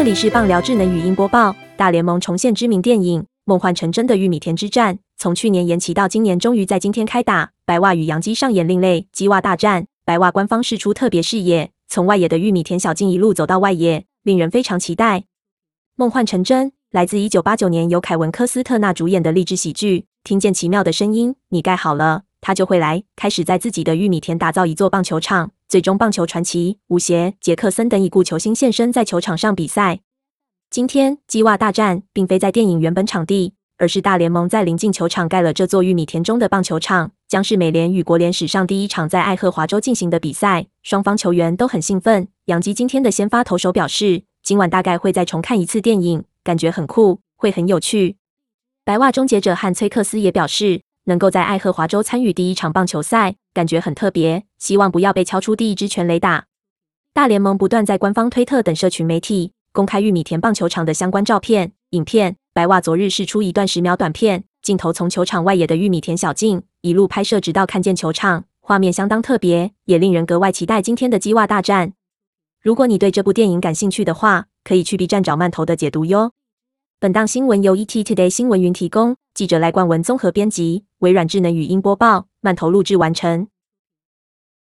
这里是棒聊智能语音播报。大联盟重现知名电影《梦幻成真的玉米田之战》，从去年延期到今年，终于在今天开打。白袜与洋基上演另类鸡袜大战。白袜官方释出特别视野，从外野的玉米田小径一路走到外野，令人非常期待。梦幻成真来自一九八九年由凯文科斯特纳主演的励志喜剧。听见奇妙的声音，你盖好了，他就会来。开始在自己的玉米田打造一座棒球场。最终，棒球传奇、武协、杰克森等已故球星现身在球场上比赛。今天，鸡袜大战并非在电影原本场地，而是大联盟在临近球场盖了这座玉米田中的棒球场，将是美联与国联史上第一场在爱荷华州进行的比赛。双方球员都很兴奋。杨基今天的先发投手表示，今晚大概会再重看一次电影，感觉很酷，会很有趣。白袜终结者和崔克斯也表示。能够在爱荷华州参与第一场棒球赛，感觉很特别。希望不要被敲出第一支全垒打。大联盟不断在官方推特等社群媒体公开玉米田棒球场的相关照片、影片。白袜昨日试出一段十秒短片，镜头从球场外野的玉米田小径一路拍摄，直到看见球场，画面相当特别，也令人格外期待今天的鸡袜大战。如果你对这部电影感兴趣的话，可以去 B 站找慢头的解读哟。本档新闻由 ET Today 新闻云提供，记者赖冠文综合编辑，微软智能语音播报，慢投录制完成。